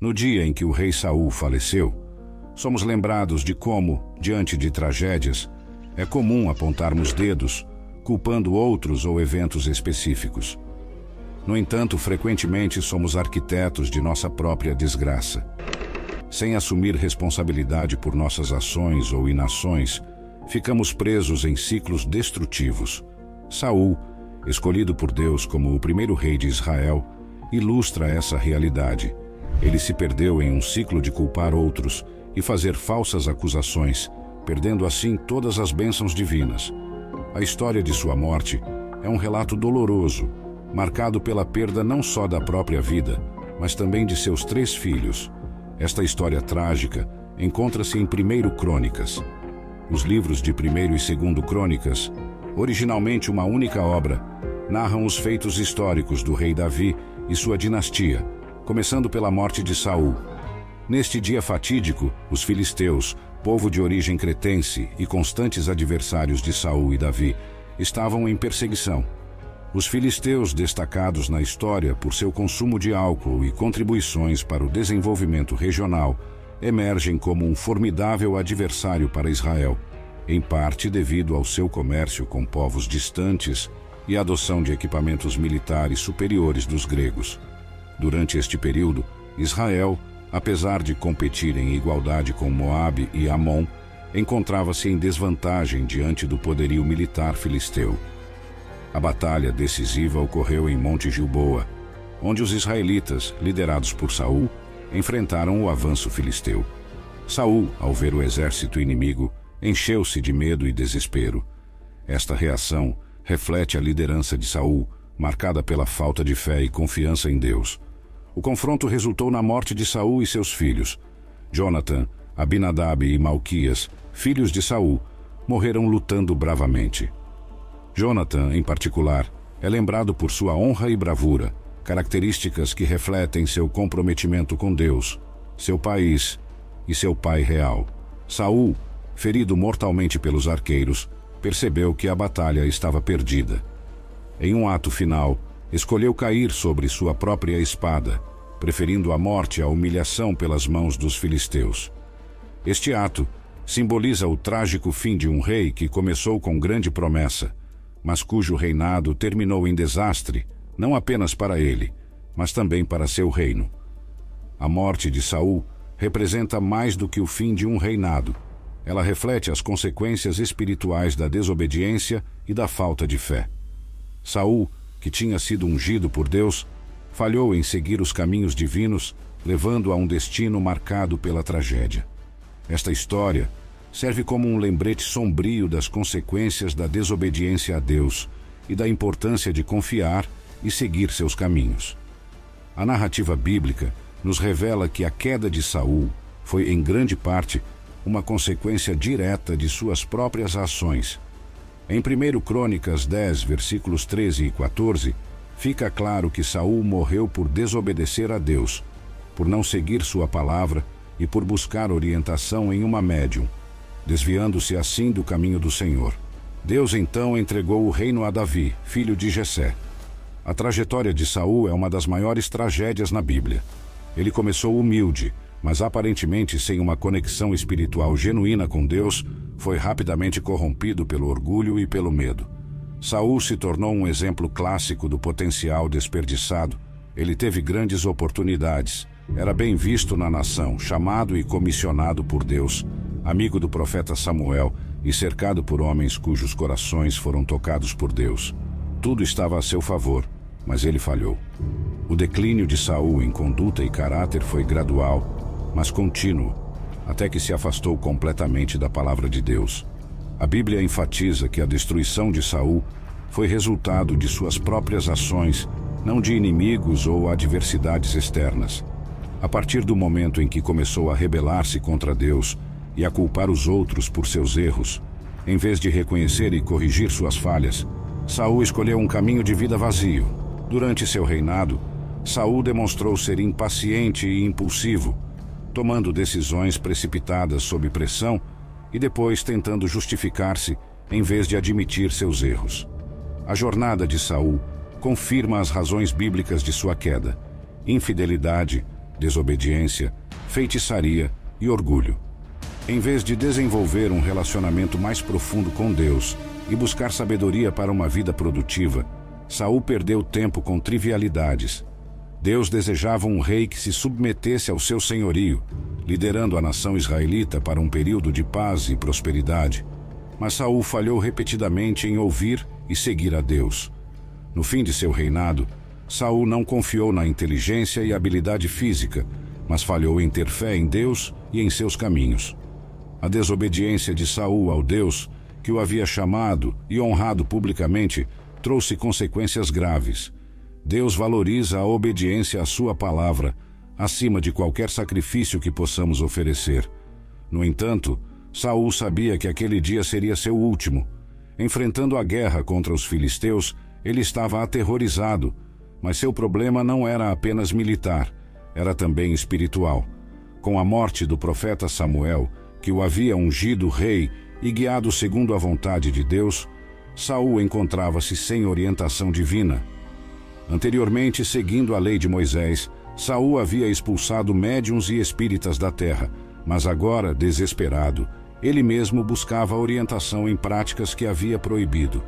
No dia em que o rei Saul faleceu, somos lembrados de como, diante de tragédias, é comum apontarmos dedos, culpando outros ou eventos específicos. No entanto, frequentemente somos arquitetos de nossa própria desgraça. Sem assumir responsabilidade por nossas ações ou inações, ficamos presos em ciclos destrutivos. Saul, escolhido por Deus como o primeiro rei de Israel, ilustra essa realidade ele se perdeu em um ciclo de culpar outros e fazer falsas acusações, perdendo assim todas as bênçãos divinas. A história de sua morte é um relato doloroso, marcado pela perda não só da própria vida, mas também de seus três filhos. Esta história trágica encontra-se em 1 Crônicas. Os livros de 1 e 2 Crônicas, originalmente uma única obra, narram os feitos históricos do rei Davi e sua dinastia, começando pela morte de Saul. Neste dia fatídico, os filisteus, povo de origem cretense e constantes adversários de Saul e Davi, estavam em perseguição. Os filisteus, destacados na história por seu consumo de álcool e contribuições para o desenvolvimento regional, emergem como um formidável adversário para Israel, em parte devido ao seu comércio com povos distantes e adoção de equipamentos militares superiores dos gregos. Durante este período, Israel, apesar de competir em igualdade com Moabe e Amon, encontrava-se em desvantagem diante do poderio militar filisteu. A batalha decisiva ocorreu em Monte Gilboa, onde os israelitas, liderados por Saul, enfrentaram o avanço filisteu. Saul, ao ver o exército inimigo, encheu-se de medo e desespero. Esta reação reflete a liderança de Saul, marcada pela falta de fé e confiança em Deus. O confronto resultou na morte de Saul e seus filhos. Jonathan, Abinadab e Malquias, filhos de Saul, morreram lutando bravamente. Jonathan, em particular, é lembrado por sua honra e bravura, características que refletem seu comprometimento com Deus, seu país e seu pai real. Saul, ferido mortalmente pelos arqueiros, percebeu que a batalha estava perdida. Em um ato final, escolheu cair sobre sua própria espada, preferindo a morte à humilhação pelas mãos dos filisteus. Este ato simboliza o trágico fim de um rei que começou com grande promessa, mas cujo reinado terminou em desastre, não apenas para ele, mas também para seu reino. A morte de Saul representa mais do que o fim de um reinado. Ela reflete as consequências espirituais da desobediência e da falta de fé. Saul que tinha sido ungido por Deus, falhou em seguir os caminhos divinos, levando a um destino marcado pela tragédia. Esta história serve como um lembrete sombrio das consequências da desobediência a Deus e da importância de confiar e seguir seus caminhos. A narrativa bíblica nos revela que a queda de Saul foi em grande parte uma consequência direta de suas próprias ações em 1 Crônicas 10, versículos 13 e 14, fica claro que Saul morreu por desobedecer a Deus, por não seguir sua palavra e por buscar orientação em uma médium, desviando-se assim do caminho do Senhor. Deus então entregou o reino a Davi, filho de Jessé. A trajetória de Saul é uma das maiores tragédias na Bíblia. Ele começou humilde, mas aparentemente sem uma conexão espiritual genuína com Deus, foi rapidamente corrompido pelo orgulho e pelo medo. Saul se tornou um exemplo clássico do potencial desperdiçado. Ele teve grandes oportunidades. Era bem visto na nação, chamado e comissionado por Deus, amigo do profeta Samuel e cercado por homens cujos corações foram tocados por Deus. Tudo estava a seu favor, mas ele falhou. O declínio de Saul em conduta e caráter foi gradual, mas contínuo até que se afastou completamente da palavra de Deus. A Bíblia enfatiza que a destruição de Saul foi resultado de suas próprias ações, não de inimigos ou adversidades externas. A partir do momento em que começou a rebelar-se contra Deus e a culpar os outros por seus erros, em vez de reconhecer e corrigir suas falhas, Saul escolheu um caminho de vida vazio. Durante seu reinado, Saul demonstrou ser impaciente e impulsivo, tomando decisões precipitadas sob pressão e depois tentando justificar-se em vez de admitir seus erros. A jornada de Saul confirma as razões bíblicas de sua queda: infidelidade, desobediência, feitiçaria e orgulho. Em vez de desenvolver um relacionamento mais profundo com Deus e buscar sabedoria para uma vida produtiva, Saul perdeu tempo com trivialidades. Deus desejava um rei que se submetesse ao seu senhorio, liderando a nação israelita para um período de paz e prosperidade. Mas Saul falhou repetidamente em ouvir e seguir a Deus. No fim de seu reinado, Saul não confiou na inteligência e habilidade física, mas falhou em ter fé em Deus e em seus caminhos. A desobediência de Saul ao Deus, que o havia chamado e honrado publicamente, trouxe consequências graves. Deus valoriza a obediência à sua palavra, acima de qualquer sacrifício que possamos oferecer. No entanto, Saul sabia que aquele dia seria seu último. Enfrentando a guerra contra os filisteus, ele estava aterrorizado, mas seu problema não era apenas militar, era também espiritual. Com a morte do profeta Samuel, que o havia ungido rei e guiado segundo a vontade de Deus, Saul encontrava-se sem orientação divina. Anteriormente, seguindo a lei de Moisés, Saul havia expulsado médiuns e espíritas da terra, mas agora, desesperado, ele mesmo buscava orientação em práticas que havia proibido.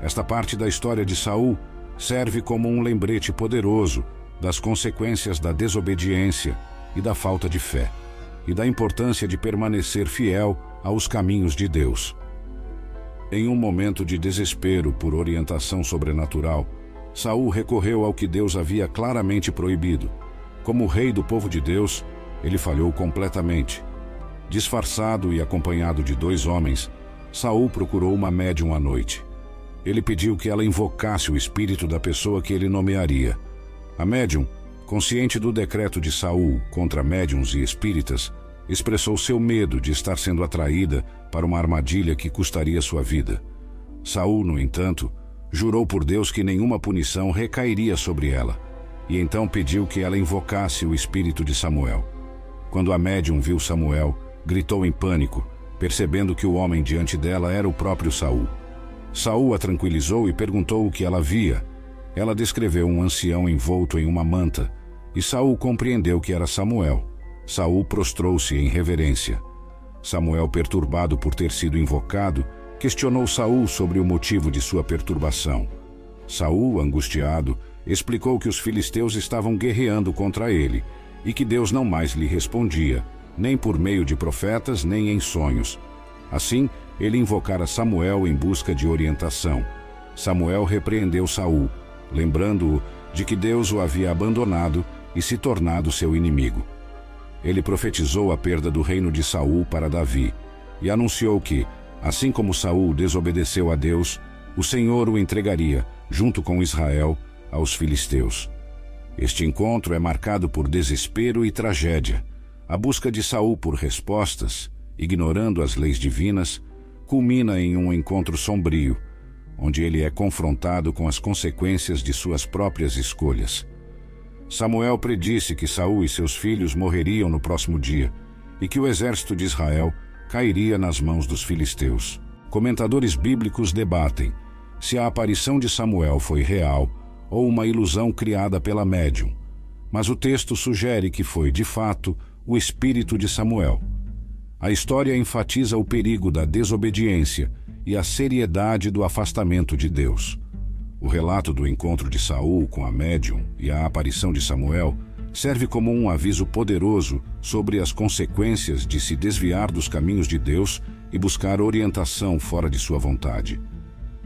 Esta parte da história de Saul serve como um lembrete poderoso das consequências da desobediência e da falta de fé, e da importância de permanecer fiel aos caminhos de Deus. Em um momento de desespero por orientação sobrenatural, Saul recorreu ao que Deus havia claramente proibido. Como rei do povo de Deus, ele falhou completamente. Disfarçado e acompanhado de dois homens, Saul procurou uma médium à noite. Ele pediu que ela invocasse o espírito da pessoa que ele nomearia. A médium, consciente do decreto de Saul contra médiums e espíritas, expressou seu medo de estar sendo atraída para uma armadilha que custaria sua vida. Saul, no entanto, jurou por Deus que nenhuma punição recairia sobre ela, e então pediu que ela invocasse o espírito de Samuel. Quando a médium viu Samuel, gritou em pânico, percebendo que o homem diante dela era o próprio Saul. Saul a tranquilizou e perguntou o que ela via. Ela descreveu um ancião envolto em uma manta, e Saul compreendeu que era Samuel. Saul prostrou-se em reverência. Samuel, perturbado por ter sido invocado, questionou Saul sobre o motivo de sua perturbação. Saul, angustiado, explicou que os filisteus estavam guerreando contra ele e que Deus não mais lhe respondia, nem por meio de profetas, nem em sonhos. Assim, ele invocara Samuel em busca de orientação. Samuel repreendeu Saul, lembrando-o de que Deus o havia abandonado e se tornado seu inimigo. Ele profetizou a perda do reino de Saul para Davi e anunciou que, Assim como Saul desobedeceu a Deus, o Senhor o entregaria, junto com Israel, aos filisteus. Este encontro é marcado por desespero e tragédia. A busca de Saul por respostas, ignorando as leis divinas, culmina em um encontro sombrio, onde ele é confrontado com as consequências de suas próprias escolhas. Samuel predisse que Saul e seus filhos morreriam no próximo dia e que o exército de Israel cairia nas mãos dos filisteus. Comentadores bíblicos debatem se a aparição de Samuel foi real ou uma ilusão criada pela médium, mas o texto sugere que foi, de fato, o espírito de Samuel. A história enfatiza o perigo da desobediência e a seriedade do afastamento de Deus. O relato do encontro de Saul com a médium e a aparição de Samuel serve como um aviso poderoso sobre as consequências de se desviar dos caminhos de Deus e buscar orientação fora de sua vontade.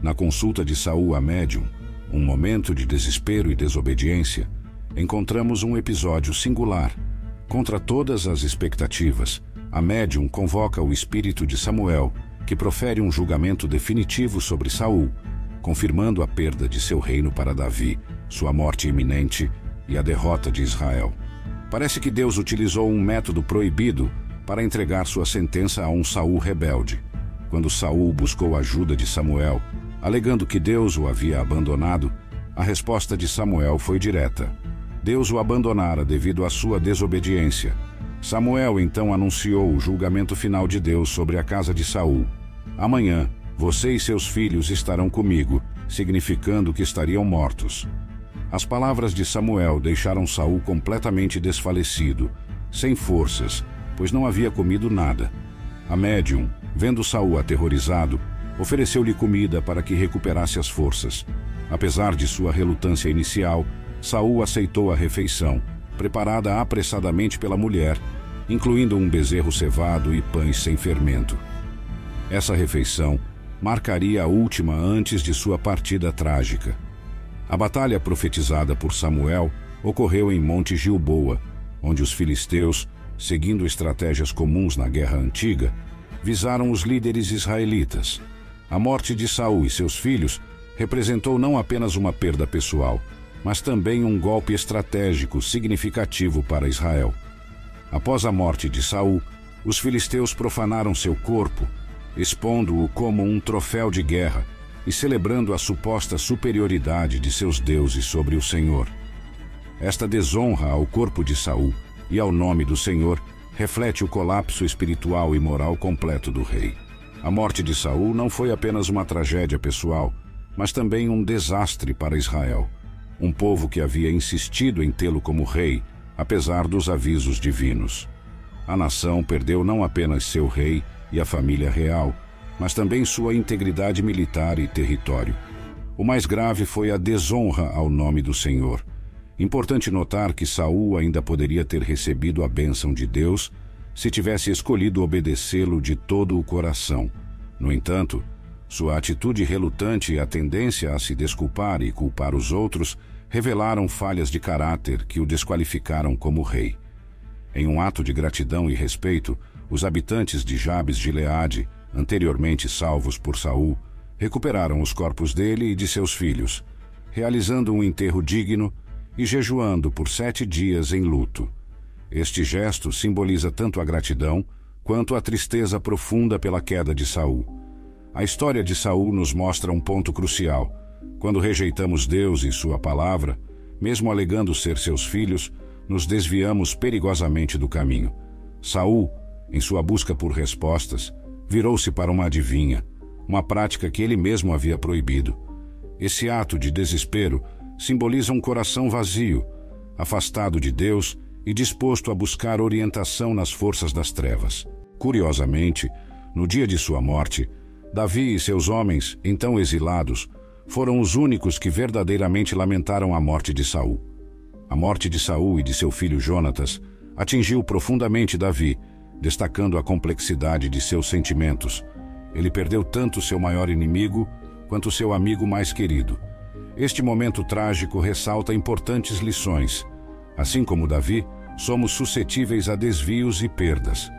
Na consulta de Saul a médium, um momento de desespero e desobediência, encontramos um episódio singular. Contra todas as expectativas, a médium convoca o espírito de Samuel, que profere um julgamento definitivo sobre Saul, confirmando a perda de seu reino para Davi, sua morte iminente e a derrota de Israel. Parece que Deus utilizou um método proibido para entregar sua sentença a um Saul rebelde. Quando Saul buscou ajuda de Samuel, alegando que Deus o havia abandonado, a resposta de Samuel foi direta. Deus o abandonara devido à sua desobediência. Samuel então anunciou o julgamento final de Deus sobre a casa de Saul. Amanhã, você e seus filhos estarão comigo, significando que estariam mortos. As palavras de Samuel deixaram Saul completamente desfalecido, sem forças, pois não havia comido nada. A médium, vendo Saul aterrorizado, ofereceu-lhe comida para que recuperasse as forças. Apesar de sua relutância inicial, Saul aceitou a refeição, preparada apressadamente pela mulher, incluindo um bezerro cevado e pães sem fermento. Essa refeição marcaria a última antes de sua partida trágica. A batalha profetizada por Samuel ocorreu em Monte Gilboa, onde os filisteus, seguindo estratégias comuns na guerra antiga, visaram os líderes israelitas. A morte de Saul e seus filhos representou não apenas uma perda pessoal, mas também um golpe estratégico significativo para Israel. Após a morte de Saul, os filisteus profanaram seu corpo, expondo-o como um troféu de guerra e celebrando a suposta superioridade de seus deuses sobre o Senhor. Esta desonra ao corpo de Saul e ao nome do Senhor reflete o colapso espiritual e moral completo do rei. A morte de Saul não foi apenas uma tragédia pessoal, mas também um desastre para Israel, um povo que havia insistido em tê-lo como rei, apesar dos avisos divinos. A nação perdeu não apenas seu rei e a família real, mas também sua integridade militar e território. O mais grave foi a desonra ao nome do Senhor. Importante notar que Saul ainda poderia ter recebido a bênção de Deus se tivesse escolhido obedecê-lo de todo o coração. No entanto, sua atitude relutante e a tendência a se desculpar e culpar os outros revelaram falhas de caráter que o desqualificaram como rei. Em um ato de gratidão e respeito, os habitantes de Jabes de Leade, anteriormente salvos por Saul, recuperaram os corpos dele e de seus filhos, realizando um enterro digno e jejuando por sete dias em luto. Este gesto simboliza tanto a gratidão quanto a tristeza profunda pela queda de Saul. A história de Saul nos mostra um ponto crucial. Quando rejeitamos Deus e sua palavra, mesmo alegando ser seus filhos, nos desviamos perigosamente do caminho. Saul, em sua busca por respostas, virou-se para uma adivinha, uma prática que ele mesmo havia proibido. Esse ato de desespero simboliza um coração vazio, afastado de Deus e disposto a buscar orientação nas forças das trevas. Curiosamente, no dia de sua morte, Davi e seus homens, então exilados, foram os únicos que verdadeiramente lamentaram a morte de Saul. A morte de Saul e de seu filho Jonatas atingiu profundamente Davi, destacando a complexidade de seus sentimentos. Ele perdeu tanto seu maior inimigo quanto seu amigo mais querido. Este momento trágico ressalta importantes lições. Assim como Davi, somos suscetíveis a desvios e perdas.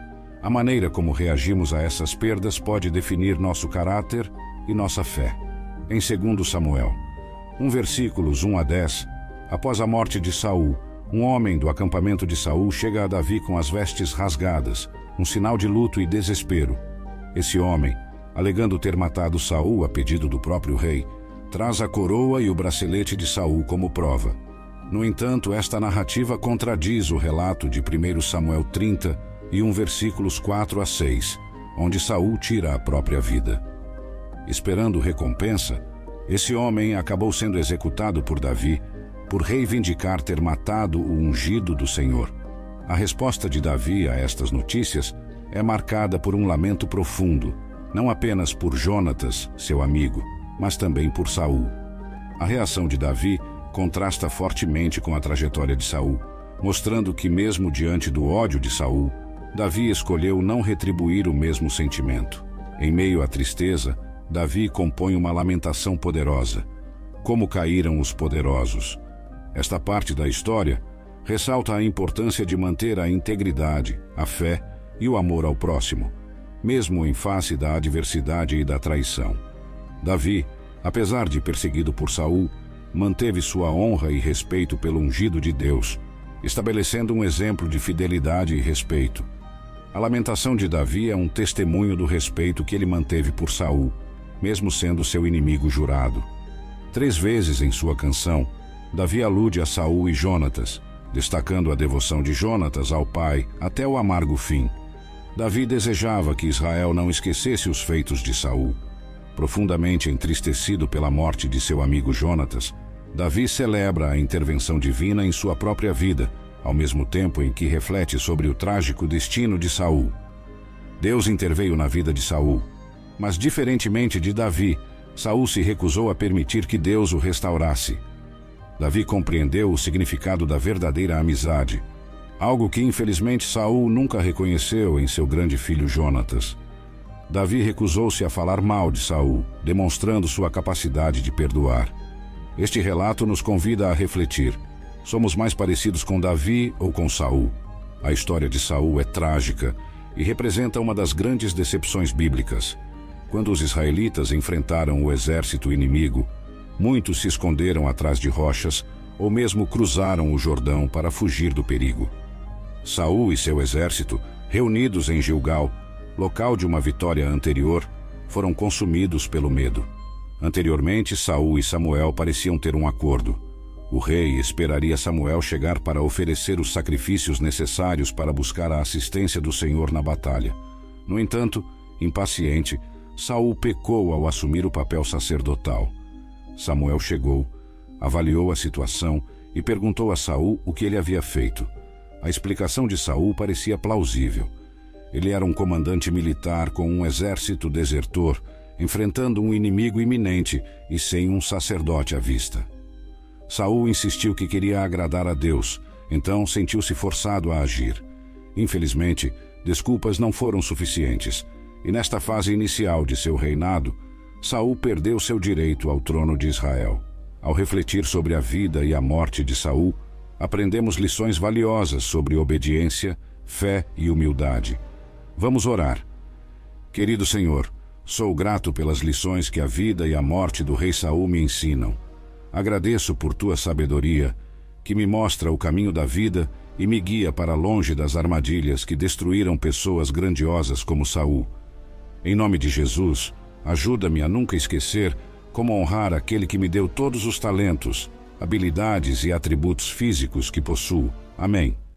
A maneira como reagimos a essas perdas pode definir nosso caráter e nossa fé. Em 2 Samuel, um versículos 1 a 10, após a morte de Saul, um homem do acampamento de Saul chega a Davi com as vestes rasgadas, um sinal de luto e desespero. Esse homem, alegando ter matado Saul a pedido do próprio rei, traz a coroa e o bracelete de Saul como prova. No entanto, esta narrativa contradiz o relato de 1 Samuel 30 e 1 versículos 4 a 6, onde Saul tira a própria vida. Esperando recompensa, esse homem acabou sendo executado por Davi por reivindicar ter matado o ungido do Senhor. A resposta de Davi a estas notícias é marcada por um lamento profundo, não apenas por Jonatas, seu amigo, mas também por Saul. A reação de Davi contrasta fortemente com a trajetória de Saul, mostrando que mesmo diante do ódio de Saul, Davi escolheu não retribuir o mesmo sentimento. Em meio à tristeza, Davi compõe uma lamentação poderosa. Como caíram os poderosos, esta parte da história ressalta a importância de manter a integridade, a fé e o amor ao próximo, mesmo em face da adversidade e da traição. Davi, apesar de perseguido por Saul, manteve sua honra e respeito pelo ungido de Deus, estabelecendo um exemplo de fidelidade e respeito. A lamentação de Davi é um testemunho do respeito que ele manteve por Saul, mesmo sendo seu inimigo jurado. Três vezes em sua canção, Davi alude a Saul e Jonatas, destacando a devoção de Jonatas ao pai até o amargo fim. Davi desejava que Israel não esquecesse os feitos de Saul. Profundamente entristecido pela morte de seu amigo Jonatas, Davi celebra a intervenção divina em sua própria vida, ao mesmo tempo em que reflete sobre o trágico destino de Saul. Deus interveio na vida de Saul, mas diferentemente de Davi, Saul se recusou a permitir que Deus o restaurasse. Davi compreendeu o significado da verdadeira amizade, algo que infelizmente Saul nunca reconheceu em seu grande filho Jonatas. Davi recusou-se a falar mal de Saul, demonstrando sua capacidade de perdoar. Este relato nos convida a refletir. Somos mais parecidos com Davi ou com Saul? A história de Saul é trágica e representa uma das grandes decepções bíblicas. Quando os israelitas enfrentaram o exército inimigo, muitos se esconderam atrás de rochas ou mesmo cruzaram o Jordão para fugir do perigo. Saul e seu exército, reunidos em Gilgal, local de uma vitória anterior, foram consumidos pelo medo. Anteriormente, Saul e Samuel pareciam ter um acordo. O rei esperaria Samuel chegar para oferecer os sacrifícios necessários para buscar a assistência do Senhor na batalha. No entanto, impaciente, Saul pecou ao assumir o papel sacerdotal. Samuel chegou, avaliou a situação e perguntou a Saul o que ele havia feito. A explicação de Saul parecia plausível. Ele era um comandante militar com um exército desertor, enfrentando um inimigo iminente e sem um sacerdote à vista. Saul insistiu que queria agradar a Deus, então sentiu-se forçado a agir. Infelizmente, desculpas não foram suficientes e nesta fase inicial de seu reinado, Saul perdeu seu direito ao trono de Israel. Ao refletir sobre a vida e a morte de Saul, aprendemos lições valiosas sobre obediência, fé e humildade. Vamos orar. Querido Senhor, sou grato pelas lições que a vida e a morte do rei Saul me ensinam. Agradeço por tua sabedoria, que me mostra o caminho da vida e me guia para longe das armadilhas que destruíram pessoas grandiosas como Saul. Em nome de Jesus, ajuda-me a nunca esquecer como honrar aquele que me deu todos os talentos, habilidades e atributos físicos que possuo. Amém.